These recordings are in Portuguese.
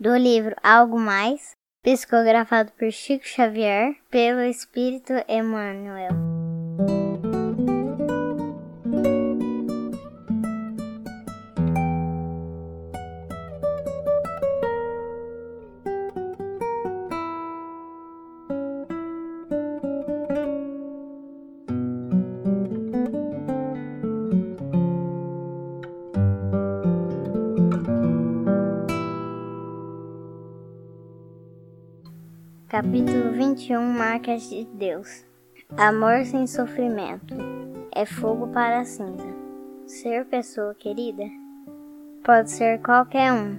do livro Algo Mais, psicografado por Chico Xavier, pelo Espírito Emmanuel. Capítulo 21 Marcas de Deus Amor sem sofrimento é fogo para a cinza. Ser pessoa querida pode ser qualquer um.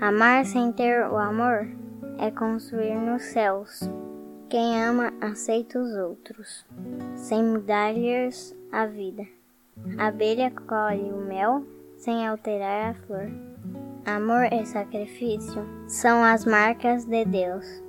Amar sem ter o amor é construir nos céus. Quem ama aceita os outros, sem mudar-lhes a vida. A abelha colhe o mel sem alterar a flor. Amor e sacrifício são as marcas de Deus.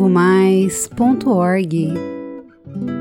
algomais.org.